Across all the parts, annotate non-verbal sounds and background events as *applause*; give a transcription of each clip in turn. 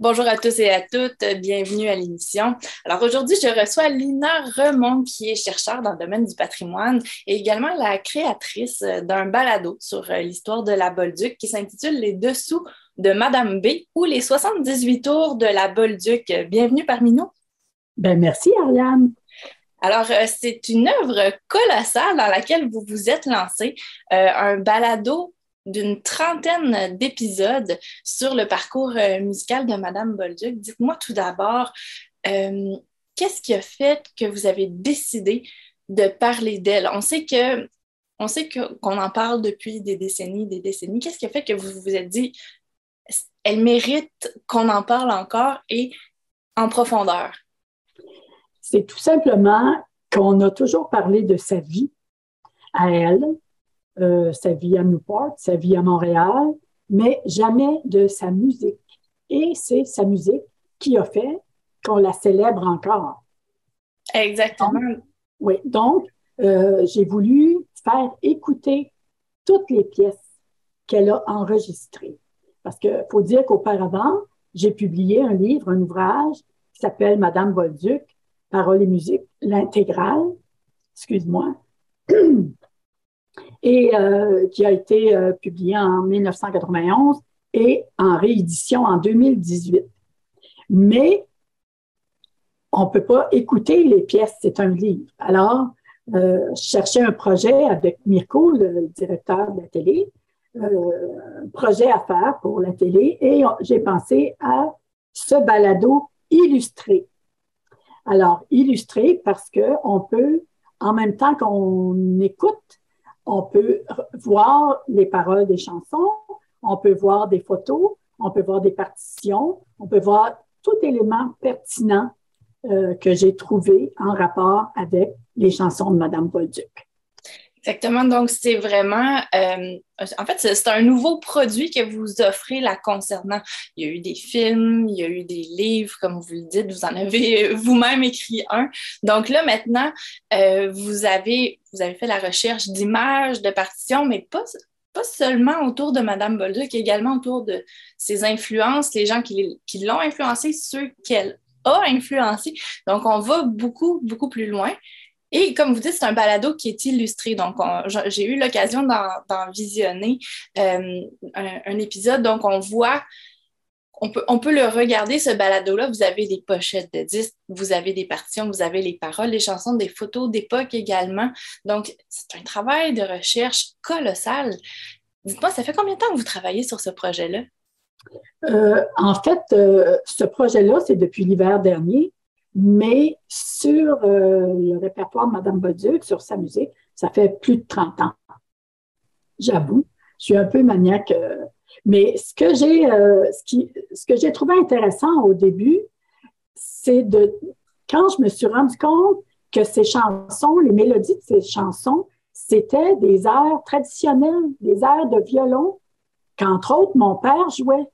Bonjour à tous et à toutes, bienvenue à l'émission. Alors aujourd'hui, je reçois Lina Remond, qui est chercheure dans le domaine du patrimoine et également la créatrice d'un balado sur euh, l'histoire de la Bolduc qui s'intitule Les dessous de Madame B ou les 78 tours de la Bolduc. Bienvenue parmi nous. Ben merci Ariane. Alors, euh, c'est une œuvre colossale dans laquelle vous vous êtes lancé, euh, un balado d'une trentaine d'épisodes sur le parcours euh, musical de Madame Bolduc. Dites-moi tout d'abord, euh, qu'est-ce qui a fait que vous avez décidé de parler d'elle? On sait que on sait qu'on en parle depuis des décennies, des décennies. Qu'est-ce qui a fait que vous vous êtes dit, elle mérite qu'on en parle encore et en profondeur? C'est tout simplement qu'on a toujours parlé de sa vie à elle, euh, sa vie à Newport, sa vie à Montréal, mais jamais de sa musique. Et c'est sa musique qui a fait qu'on la célèbre encore. Exactement. oui, donc euh, j'ai voulu faire écouter toutes les pièces qu'elle a enregistrées. Parce qu'il faut dire qu'auparavant, j'ai publié un livre, un ouvrage qui s'appelle Madame Bolduc, Paroles et musique, l'intégrale, excuse-moi, *clears throat* et euh, qui a été euh, publié en 1991 et en réédition en 2018. Mais on ne peut pas écouter les pièces, c'est un livre. Alors, euh, je cherchais un projet avec Mirko, le directeur de la télé, un projet à faire pour la télé et j'ai pensé à ce balado illustré. Alors, illustré parce qu'on peut, en même temps qu'on écoute, on peut voir les paroles des chansons, on peut voir des photos, on peut voir des partitions, on peut voir tout élément pertinent euh, que j'ai trouvé en rapport avec les chansons de Madame Bolduc. Exactement. Donc, c'est vraiment, euh, en fait, c'est un nouveau produit que vous offrez là concernant. Il y a eu des films, il y a eu des livres, comme vous le dites, vous en avez *laughs* vous-même écrit un. Donc là, maintenant, euh, vous, avez, vous avez fait la recherche d'images, de partitions, mais pas, pas seulement autour de Madame Bolduc, également autour de ses influences, les gens qui, qui l'ont influencé, ceux qu'elle a influencé. Donc, on va beaucoup, beaucoup plus loin. Et comme vous dites, c'est un balado qui est illustré. Donc, j'ai eu l'occasion d'en visionner euh, un, épisode. Donc, on voit, on peut, on peut le regarder, ce balado-là. Vous avez des pochettes de disques, vous avez des partitions, vous avez les paroles, les chansons, des photos d'époque également. Donc, c'est un travail de recherche colossal. Dites-moi, ça fait combien de temps que vous travaillez sur ce projet-là? Euh, en fait, euh, ce projet-là, c'est depuis l'hiver dernier. Mais sur euh, le répertoire de Mme Bolduc, sur sa musique, ça fait plus de 30 ans. J'avoue, je suis un peu maniaque. Euh, mais ce que j'ai euh, ce, que j'ai trouvé intéressant au début, c'est de quand je me suis rendu compte que ces chansons, les mélodies de ces chansons, c'était des airs traditionnels, des airs de violon qu'entre autres mon père jouait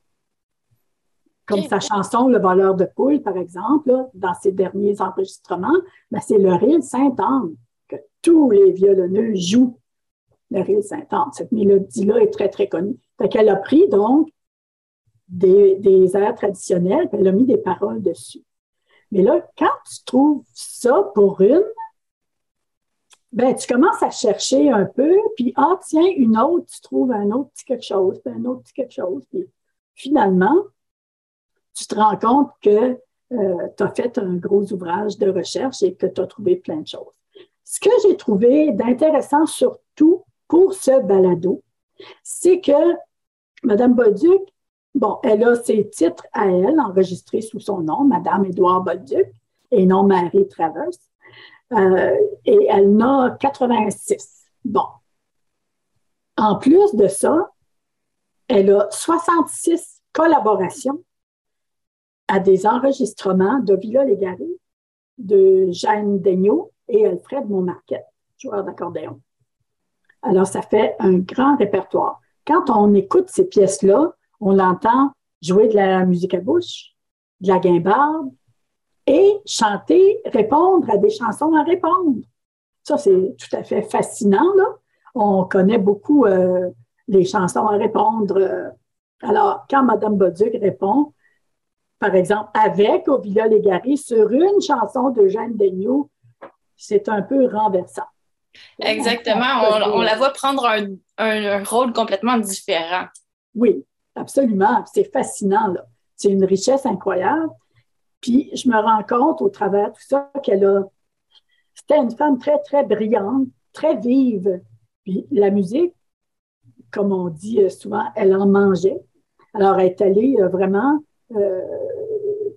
comme sa chanson Le voleur de poule, par exemple, dans ses derniers enregistrements, ben, c'est le Rille Saint-Anne que tous les violonneux jouent. Le Rille Saint-Anne. Cette mélodie-là est très, très connue. Fait qu'elle a pris donc des, des airs traditionnels, puis elle a mis des paroles dessus. Mais là, quand tu trouves ça pour une, ben, tu commences à chercher un peu, puis ah, tiens, une autre, tu trouves un autre petit quelque chose, puis un autre petit quelque chose. Puis finalement, tu te rends compte que euh, tu as fait un gros ouvrage de recherche et que tu as trouvé plein de choses. Ce que j'ai trouvé d'intéressant surtout pour ce balado, c'est que Mme Bolduc, bon, elle a ses titres à elle enregistrés sous son nom, Mme Édouard Bolduc, et non Marie Travers, euh, et elle en a 86. Bon. En plus de ça, elle a 66 collaborations à des enregistrements de Villa Légaré, de Jeanne Daigneault et Alfred Montmarquet, joueur d'accordéon. Alors, ça fait un grand répertoire. Quand on écoute ces pièces-là, on l'entend jouer de la musique à bouche, de la guimbarde et chanter, répondre à des chansons à répondre. Ça, c'est tout à fait fascinant. Là. On connaît beaucoup euh, les chansons à répondre. Alors, quand Mme Boduc répond, par exemple, avec au Villa Légaré sur une chanson de Jeanne Daigneault, c'est un peu renversant. Exactement. On, la voit prendre un, rôle complètement différent. Oui, absolument. C'est fascinant. C'est une richesse incroyable. Puis je me rends compte au travers de tout ça qu'elle a. C'était une femme très, très brillante, très vive. Puis la musique, comme on dit souvent, elle en mangeait. Alors, elle est allée euh, vraiment euh,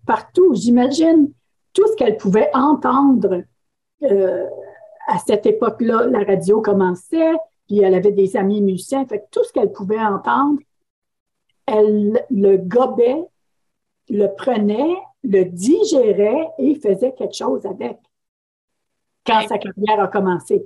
partout. J'imagine tout ce qu'elle pouvait entendre euh, à cette époque-là. La radio commençait, puis elle avait des amis musiciens. Fait tout ce qu'elle pouvait entendre, elle le gobait, le prenait, le digérait et faisait quelque chose avec quand sa carrière a commencé.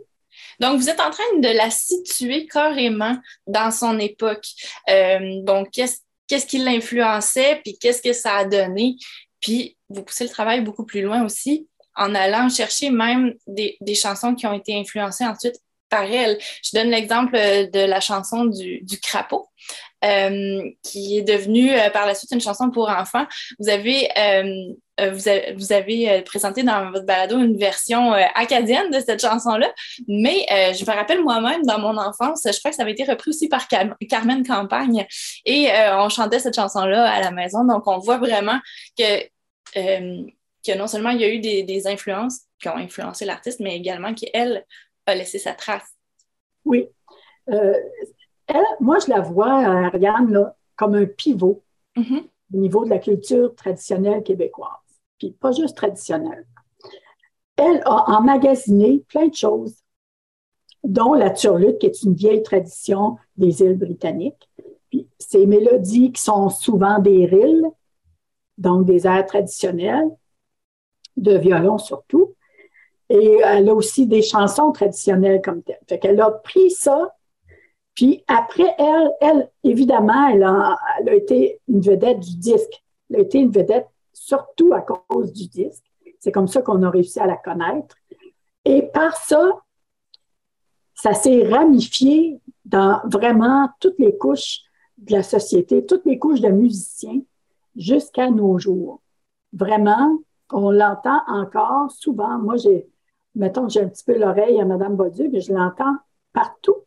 Donc, vous êtes en train de la situer carrément dans son époque. Euh, donc, qu'est-ce qu'est-ce qui l'influençait, puis qu'est-ce que ça a donné. Puis vous poussez le travail beaucoup plus loin aussi en allant chercher même des, chansons qui ont été influencées ensuite par elle. Je donne l'exemple de la chanson du, crapaud. Euh, qui est devenue euh, par la suite une chanson pour enfants. Vous avez, euh, vous, avez présenté dans votre balado une version acadienne de cette chanson-là, mais je me rappelle moi-même dans mon enfance, je crois que ça avait été repris aussi par Carmen Campagne et on chantait cette chanson-là à la maison. Donc on voit vraiment que, que non seulement il y a eu des, des influences qui ont influencé l'artiste, mais également qu'elle a laissé sa trace. Oui. Euh, elle, moi, je la vois, Ariane, comme un pivot mm-hmm. au niveau de la culture traditionnelle québécoise. Puis pas juste traditionnelle. Elle a emmagasiné plein de choses, dont la turlute, qui est une vieille tradition des îles britanniques. Puis ces mélodies qui sont souvent des rilles, donc des airs traditionnels, de violon surtout. Et elle a aussi des chansons traditionnelles comme telles. Fait qu'elle a pris ça puis après, elle, elle évidemment, elle a, été une vedette du disque. Elle a été une vedette surtout à cause du disque. C'est comme ça qu'on a réussi à la connaître. Et par ça, ça s'est ramifié dans vraiment toutes les couches de la société, toutes les couches de musiciens jusqu'à nos jours. Vraiment, on l'entend encore souvent. Moi, j'ai, mettons j'ai un petit peu l'oreille à Mme Bauduc, mais je l'entends partout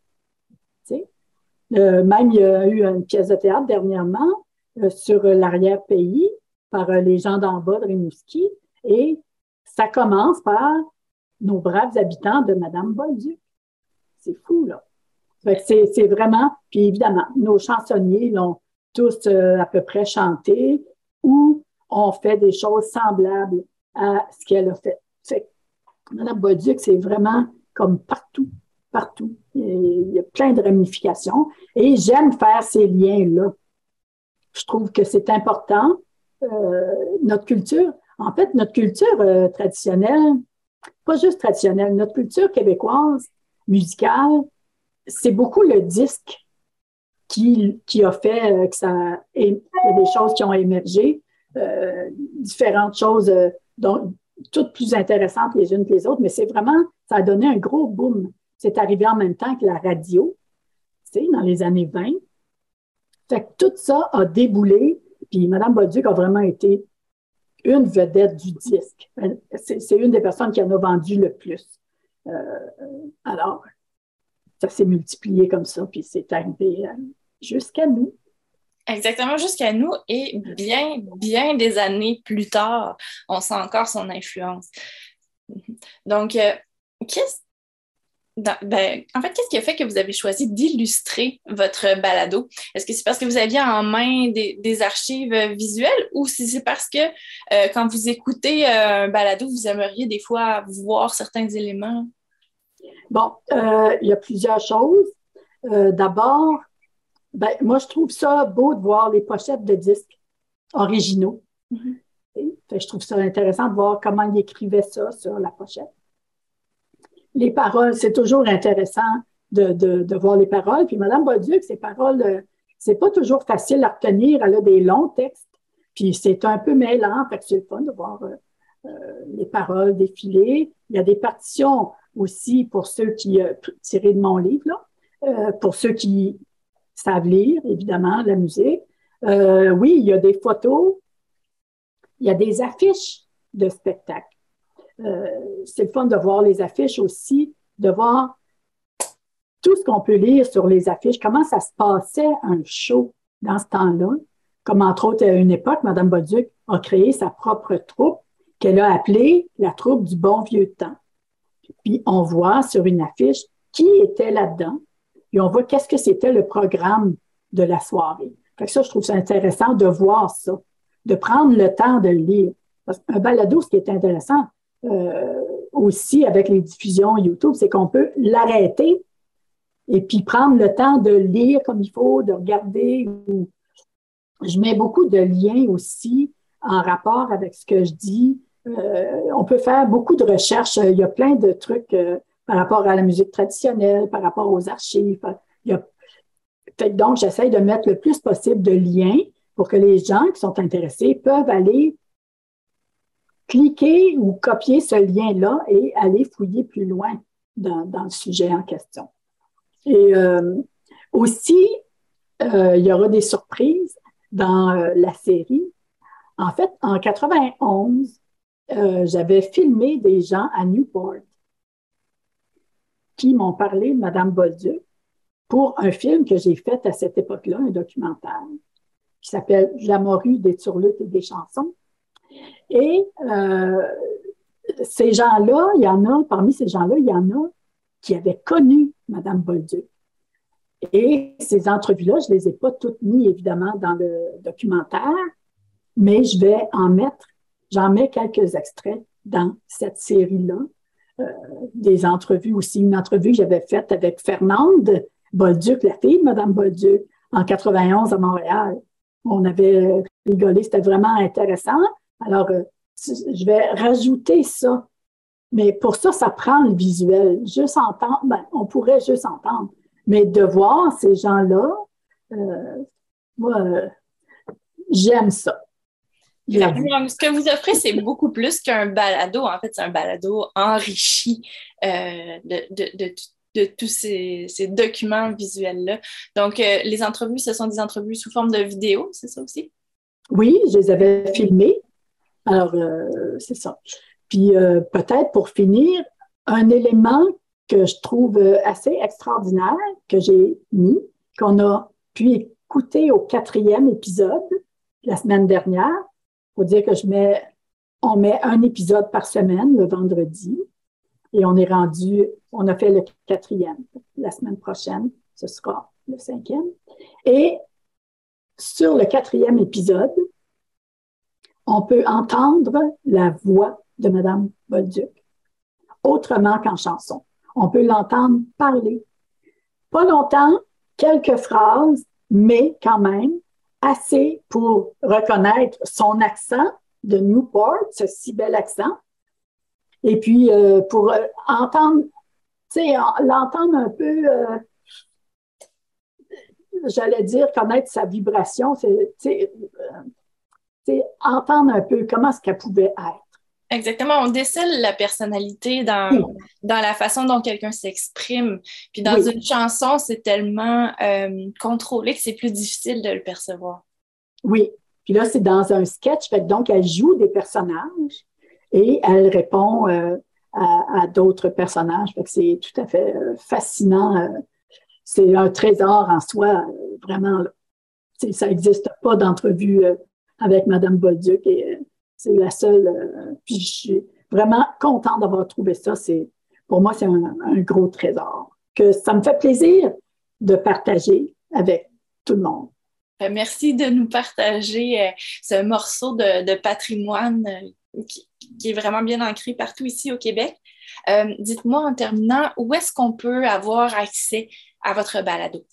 euh, même, il y a eu une pièce de théâtre dernièrement euh, sur l'arrière-pays par euh, les gens d'en bas de Rimouski. Et ça commence par nos braves habitants de Madame Bolduc. C'est fou, là. C'est vraiment, puis évidemment, nos chansonniers l'ont tous à peu près chanté ou ont fait des choses semblables à ce qu'elle a fait Madame Bolduc, c'est vraiment comme partout partout. Il y a plein de ramifications. Et j'aime faire ces liens-là. Je trouve que c'est important. Euh, notre culture, en fait, notre culture euh, traditionnelle, pas juste traditionnelle, notre culture québécoise, musicale, c'est beaucoup le disque qui, qui a fait euh, que ça. Il y a des choses qui ont émergé, différentes choses, dont, toutes plus intéressantes les unes que les autres, mais c'est vraiment, ça a donné un gros boom c'est arrivé en même temps que la radio, tu sais, dans les années 20. Fait que tout ça a déboulé, puis Mme Bolduc a vraiment été une vedette du disque. C'est une des personnes qui en a vendu le plus. Euh, alors, ça s'est multiplié comme ça, puis c'est arrivé euh, jusqu'à nous. Exactement, jusqu'à nous et bien, bien des années plus tard, on sent encore son influence. *laughs* Donc, euh, qu'est-ce ben, en fait, qu'est-ce qui a fait que vous avez choisi d'illustrer votre balado? Est-ce que c'est parce que vous aviez en main des, archives visuelles ou si c'est parce que euh, quand vous écoutez euh, un balado, vous aimeriez des fois voir certains éléments? Bon, il y a plusieurs choses. D'abord, ben, moi, je trouve ça beau de voir les pochettes de disques originaux. Mm-hmm. je trouve ça intéressant de voir comment ils écrivaient ça sur la pochette les paroles, c'est toujours intéressant de, de, voir les paroles. Puis Mme Bolduc, ses paroles, euh, c'est pas toujours facile à retenir. Elle a des longs textes, puis c'est un peu mêlant. Fait que c'est le fun de voir euh, euh, les paroles défiler. Il y a des partitions aussi pour ceux qui, tirés de mon livre, là, pour ceux qui savent lire, évidemment, la musique. oui, il y a des photos. il y a des affiches de spectacles. Euh, c'est le fun de voir les affiches aussi, de voir tout ce qu'on peut lire sur les affiches, comment ça se passait un show dans ce temps-là. Comme entre autres, à une époque, Mme Bolduc a créé sa propre troupe qu'elle a appelée la troupe du bon vieux temps. Puis on voit sur une affiche qui était là-dedans, et on voit qu'est-ce que c'était le programme de la soirée. Ça, je trouve ça intéressant de voir ça, de prendre le temps de le lire. Parce qu'un balado, ce qui est intéressant euh, aussi avec les diffusions YouTube, c'est qu'on peut l'arrêter et puis prendre le temps de lire comme il faut, de regarder. Je mets beaucoup de liens aussi en rapport avec ce que je dis. Euh, on peut faire beaucoup de recherches. Il y a plein de trucs euh, par rapport à la musique traditionnelle, par rapport aux archives. Donc, j'essaie de mettre le plus possible de liens pour que les gens qui sont intéressés peuvent aller cliquer ou copier ce lien-là et aller fouiller plus loin dans, le sujet en question. Et euh, aussi, euh, il y aura des surprises dans euh, la série. En fait, en 91, j'avais filmé des gens à Newport qui m'ont parlé de Mme Bolduc pour un film que j'ai fait à cette époque-là, un documentaire qui s'appelle La morue des turlutes et des chansons. Et euh, ces gens-là, il y en a, parmi ces gens-là, il y en a qui avaient connu Mme Bolduc. Et ces entrevues-là, je ne les ai pas toutes mises, évidemment, dans le documentaire, mais je vais en mettre, j'en mets quelques extraits dans cette série-là. Euh, des entrevues aussi, une entrevue que j'avais faite avec Fernande, Bolduc, la fille de Mme Bolduc, en 91 à Montréal. On avait rigolé, c'était vraiment intéressant. Alors, euh, je vais rajouter ça. Mais pour ça, ça prend le visuel. Juste entendre, ben, on pourrait juste entendre. Mais de voir ces gens-là, euh, moi, euh, j'aime ça. Ce que vous offrez, c'est beaucoup plus qu'un balado. En fait, c'est un balado enrichi de, de, de, de tous ces, documents visuels-là. Donc, euh, les entrevues, ce sont des entrevues sous forme de vidéo, c'est ça aussi? Oui, je les avais filmées. Alors, euh, c'est ça. Puis, euh, peut-être pour finir, un élément que je trouve assez extraordinaire, que j'ai mis, qu'on a pu écouter au quatrième épisode la semaine dernière. Faut dire que je mets, on met un épisode par semaine le vendredi. Et on est rendu, on a fait le quatrième. La semaine prochaine, ce sera le cinquième. Et sur le quatrième épisode, on peut entendre la voix de Madame Bolduc, autrement qu'en chanson. On peut l'entendre parler. Pas longtemps, quelques phrases, mais quand même assez pour reconnaître son accent de Newport, ce si bel accent, et puis, euh, pour euh, entendre, tu sais, l'entendre un peu, euh, j'allais dire, connaître sa vibration, c'est, entendre un peu comment est-ce qu'elle pouvait être. Exactement, on décèle la personnalité dans, dans la façon dont quelqu'un s'exprime. Puis dans une chanson, c'est tellement contrôlé que c'est plus difficile de le percevoir. Oui, puis là, c'est dans un sketch, fait donc elle joue des personnages et elle répond euh, à, d'autres personnages. c'est tout à fait euh, fascinant. Euh, c'est un trésor en soi, vraiment. Ça n'existe pas d'entrevue avec Mme Bolduc et c'est la seule. puis je suis vraiment contente d'avoir trouvé ça. C'est, pour moi, c'est un, gros trésor que ça me fait plaisir de partager avec tout le monde. Merci de nous partager ce morceau de, de patrimoine qui, qui est vraiment bien ancré partout ici au Québec. Euh, dites-moi en terminant, où est-ce qu'on peut avoir accès à votre balado?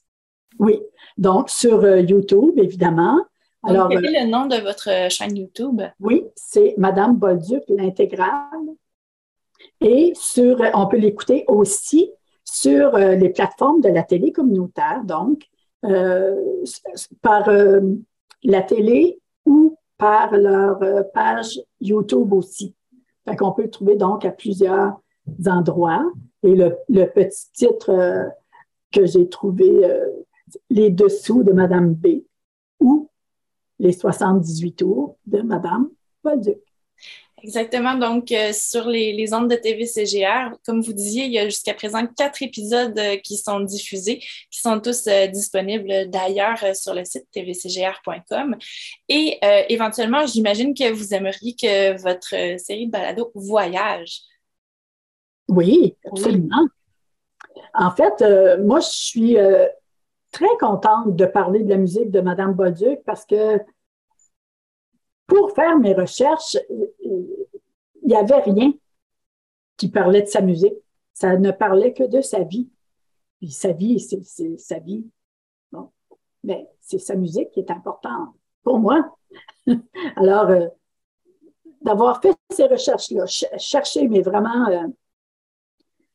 Oui, donc sur euh, YouTube, évidemment. Alors, quel est le nom de votre chaîne YouTube? Oui, c'est Madame Bolduc, l'intégrale. Et sur, on peut l'écouter aussi sur euh, les plateformes de la télé communautaire, donc par la télé ou par leur euh, page YouTube aussi. Fait qu'on peut le trouver donc à plusieurs endroits. Et le, petit titre euh, que j'ai trouvé, euh, Les dessous de Madame B Les 78 tours de Madame Bolduc. Exactement. Donc, euh, sur les, les, ondes de TVCGR, comme vous disiez, il y a jusqu'à présent quatre épisodes euh, qui sont diffusés, qui sont tous euh, disponibles d'ailleurs sur le site tvcgr.com. Et éventuellement, j'imagine que vous aimeriez que votre série de balado voyage. Oui, absolument. En fait, moi, je suis très contente de parler de la musique de Mme Bolduc parce que pour faire mes recherches, il n'y avait rien qui parlait de sa musique. Ça ne parlait que de sa vie. Puis sa vie, c'est sa vie. Bon. Mais c'est sa musique qui est importante pour moi. *laughs* Alors, euh, d'avoir fait ces recherches-là, chercher, mais vraiment euh,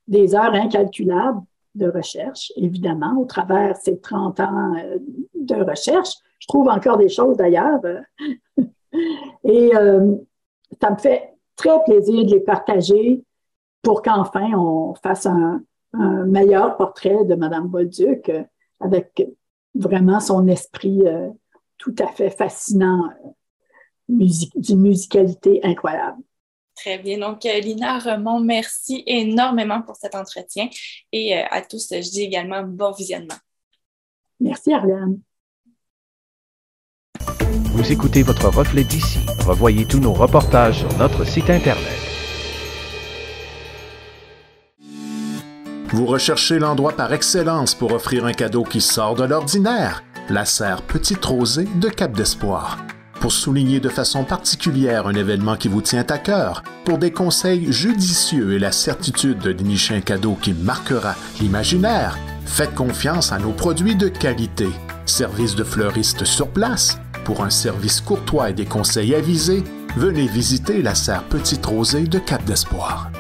des heures incalculables de recherche, évidemment, au travers ces 30 ans euh, de recherche. Je trouve encore des choses d'ailleurs. *laughs* Et ça me fait très plaisir de les partager pour qu'enfin on fasse un, meilleur portrait de Mme Bolduc euh, avec vraiment son esprit euh, tout à fait fascinant, euh, d'une musicalité incroyable. Très bien. Donc, Lina Remond, merci énormément pour cet entretien et à tous, je dis également bon visionnement. Merci, Ariane. Vous écoutez votre reflet d'ici. Revoyez tous nos reportages sur notre site Internet. Vous recherchez l'endroit par excellence pour offrir un cadeau qui sort de l'ordinaire? La serre Petite Rosée de Cap d'Espoir. Pour souligner de façon particulière un événement qui vous tient à cœur, pour des conseils judicieux et la certitude de dénicher un cadeau qui marquera l'imaginaire, faites confiance à nos produits de qualité. Service de fleuriste sur place, pour un service courtois et des conseils avisés, venez visiter la serre Petite Rosée de Cap d'Espoir.